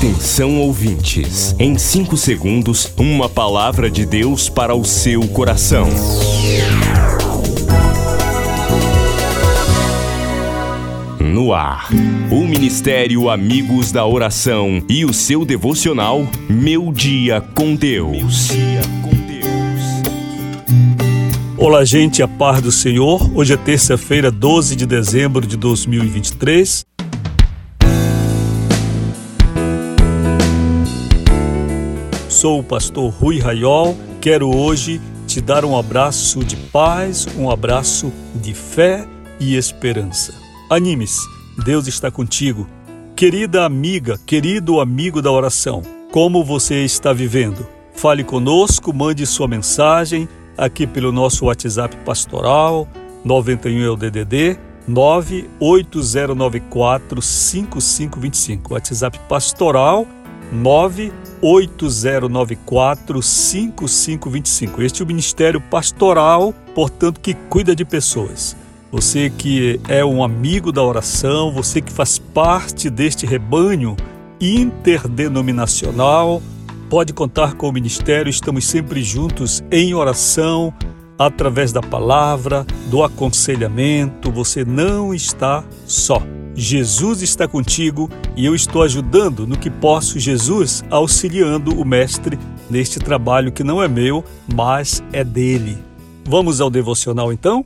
Atenção ouvintes, em 5 segundos, uma palavra de Deus para o seu coração. No ar, o Ministério Amigos da Oração e o seu devocional Meu Dia com Deus. Olá, gente, a paz do Senhor. Hoje é terça-feira, 12 de dezembro de 2023. Sou o pastor Rui Raiol. Quero hoje te dar um abraço de paz, um abraço de fé e esperança. Anime-se, Deus está contigo. Querida amiga, querido amigo da oração, como você está vivendo? Fale conosco, mande sua mensagem aqui pelo nosso WhatsApp pastoral 91 é o DDD 98094 5525. WhatsApp pastoral 98094 5525. Este é o Ministério Pastoral, portanto, que cuida de pessoas. Você que é um amigo da oração, você que faz parte deste rebanho interdenominacional, pode contar com o ministério. Estamos sempre juntos em oração, através da palavra, do aconselhamento. Você não está só. Jesus está contigo e eu estou ajudando no que posso, Jesus, auxiliando o Mestre neste trabalho que não é meu, mas é dele. Vamos ao devocional então?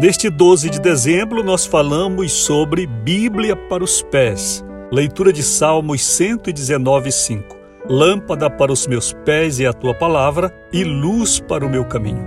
Neste 12 de dezembro, nós falamos sobre Bíblia para os pés. Leitura de Salmos 119, 5. Lâmpada para os meus pés é a tua palavra e luz para o meu caminho.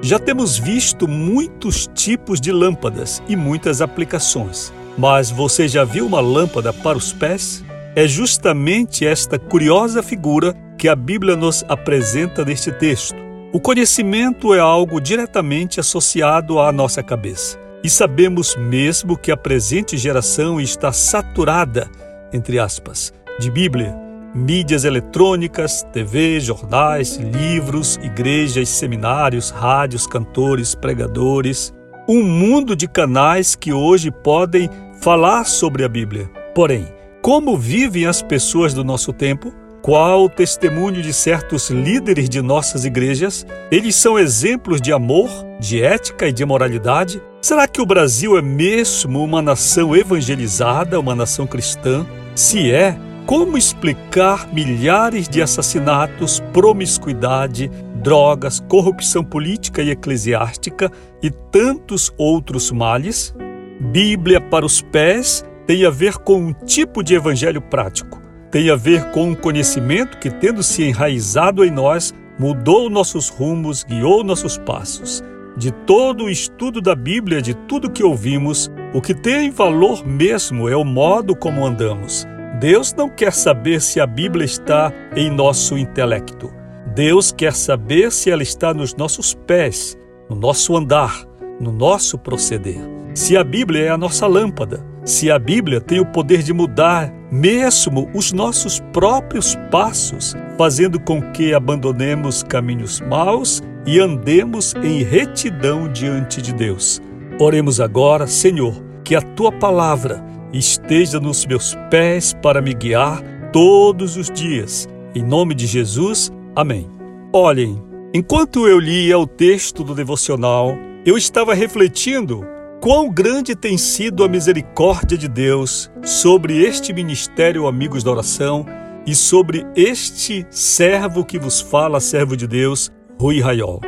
Já temos visto muitos tipos de lâmpadas e muitas aplicações, mas você já viu uma lâmpada para os pés? É justamente esta curiosa figura que a Bíblia nos apresenta neste texto. O conhecimento é algo diretamente associado à nossa cabeça. E sabemos mesmo que a presente geração está saturada, entre aspas, de Bíblia, mídias eletrônicas, TV, jornais, livros, igrejas, seminários, rádios, cantores, pregadores, um mundo de canais que hoje podem falar sobre a Bíblia. Porém, como vivem as pessoas do nosso tempo? Qual o testemunho de certos líderes de nossas igrejas? Eles são exemplos de amor, de ética e de moralidade? Será que o Brasil é mesmo uma nação evangelizada, uma nação cristã? Se é, como explicar milhares de assassinatos, promiscuidade, drogas, corrupção política e eclesiástica e tantos outros males? Bíblia para os pés tem a ver com um tipo de evangelho prático tem a ver com um conhecimento que, tendo se enraizado em nós, mudou nossos rumos, guiou nossos passos. De todo o estudo da Bíblia, de tudo que ouvimos, o que tem valor mesmo é o modo como andamos. Deus não quer saber se a Bíblia está em nosso intelecto. Deus quer saber se ela está nos nossos pés, no nosso andar, no nosso proceder. Se a Bíblia é a nossa lâmpada, se a Bíblia tem o poder de mudar mesmo os nossos próprios passos, fazendo com que abandonemos caminhos maus e andemos em retidão diante de Deus. Oremos agora, Senhor, que a tua palavra esteja nos meus pés para me guiar todos os dias. Em nome de Jesus, amém. Olhem, enquanto eu lia o texto do devocional, eu estava refletindo Quão grande tem sido a misericórdia de Deus sobre este ministério Amigos da Oração e sobre este servo que vos fala, servo de Deus, Rui Raiol.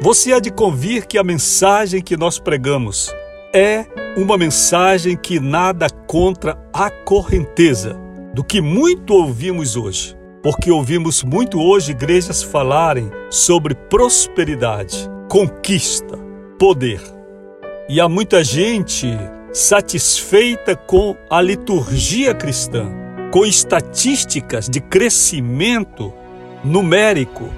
Você há de convir que a mensagem que nós pregamos é uma mensagem que nada contra a correnteza do que muito ouvimos hoje. Porque ouvimos muito hoje igrejas falarem sobre prosperidade, conquista, poder. E há muita gente satisfeita com a liturgia cristã, com estatísticas de crescimento numérico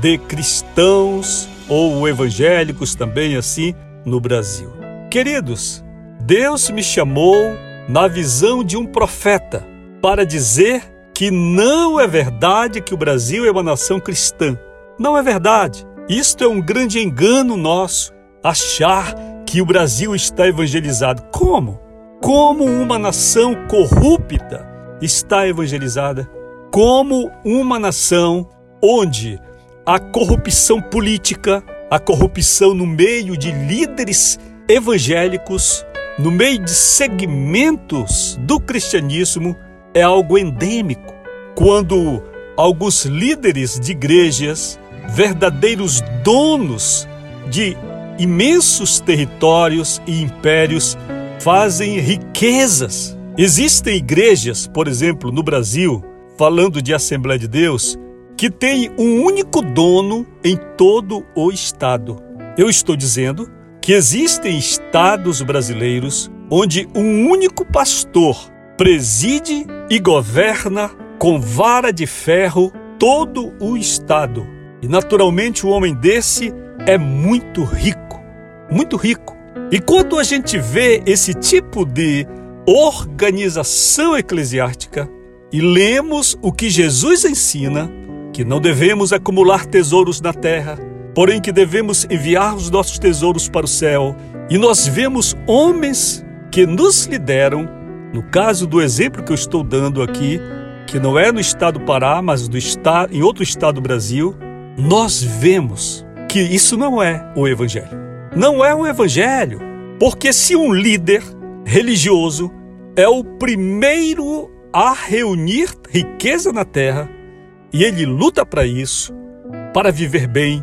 de cristãos ou evangélicos também assim no Brasil. Queridos, Deus me chamou na visão de um profeta para dizer que não é verdade que o Brasil é uma nação cristã. Não é verdade. Isto é um grande engano nosso, achar que o Brasil está evangelizado. Como? Como uma nação corrupta está evangelizada? Como uma nação onde a corrupção política, a corrupção no meio de líderes evangélicos, no meio de segmentos do cristianismo, é algo endêmico. Quando alguns líderes de igrejas, verdadeiros donos de imensos territórios e impérios, fazem riquezas. Existem igrejas, por exemplo, no Brasil, falando de Assembleia de Deus, que tem um único dono em todo o estado. Eu estou dizendo que existem estados brasileiros onde um único pastor preside e governa com vara de ferro todo o estado. E naturalmente o homem desse é muito rico, muito rico. E quando a gente vê esse tipo de organização eclesiástica e lemos o que Jesus ensina, que não devemos acumular tesouros na terra, porém que devemos enviar os nossos tesouros para o céu, e nós vemos homens que nos lideram, no caso do exemplo que eu estou dando aqui, que não é no estado do Pará, mas do estado, em outro estado do Brasil, nós vemos que isso não é o evangelho. Não é o evangelho, porque se um líder religioso é o primeiro a reunir riqueza na terra, e ele luta para isso, para viver bem,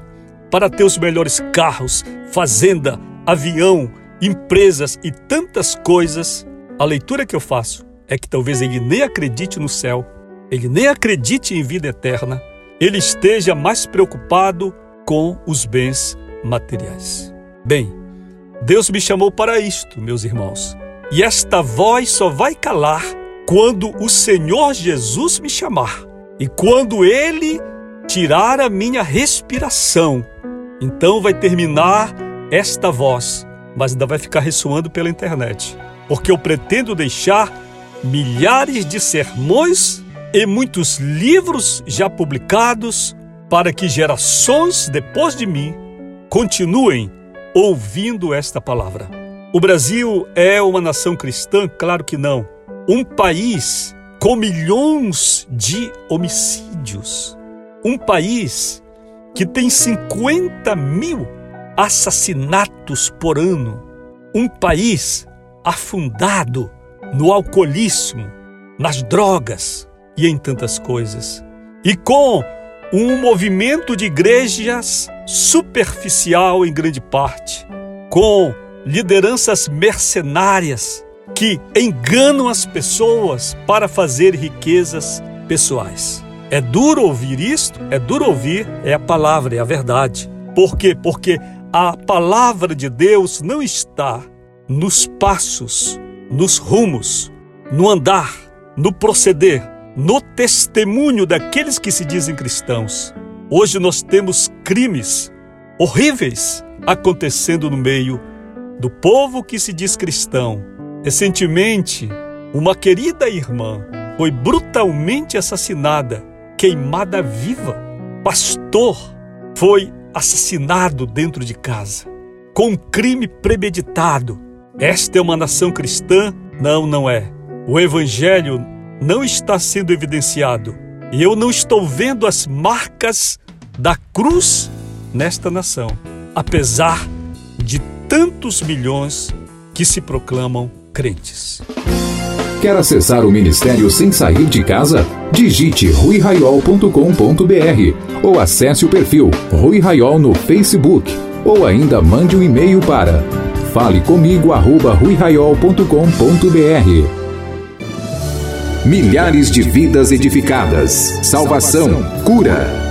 para ter os melhores carros, fazenda, avião, empresas e tantas coisas. A leitura que eu faço é que talvez ele nem acredite no céu, ele nem acredite em vida eterna, ele esteja mais preocupado com os bens materiais. Bem, Deus me chamou para isto, meus irmãos, e esta voz só vai calar quando o Senhor Jesus me chamar. E quando ele tirar a minha respiração, então vai terminar esta voz, mas ainda vai ficar ressoando pela internet. Porque eu pretendo deixar milhares de sermões e muitos livros já publicados para que gerações depois de mim continuem ouvindo esta palavra. O Brasil é uma nação cristã? Claro que não. Um país com milhões de homicídios. Um país que tem 50 mil assassinatos por ano. Um país afundado no alcoolismo, nas drogas e em tantas coisas. E com um movimento de igrejas superficial em grande parte, com lideranças mercenárias que enganam as pessoas para fazer riquezas pessoais. É duro ouvir isto, é duro ouvir, é a palavra, é a verdade. Por quê? Porque a palavra de Deus não está nos passos, nos rumos, no andar, no proceder, no testemunho daqueles que se dizem cristãos. Hoje nós temos crimes horríveis acontecendo no meio do povo que se diz cristão, Recentemente, uma querida irmã foi brutalmente assassinada, queimada viva. Pastor foi assassinado dentro de casa, com um crime premeditado. Esta é uma nação cristã? Não, não é. O evangelho não está sendo evidenciado e eu não estou vendo as marcas da cruz nesta nação, apesar de tantos milhões que se proclamam crentes. Quer acessar o ministério sem sair de casa? Digite ruiraiol.com.br ou acesse o perfil Rui Raiol no Facebook ou ainda mande um e-mail para falecomigo@ruiraiol.com.br. Milhares de vidas edificadas, salvação, cura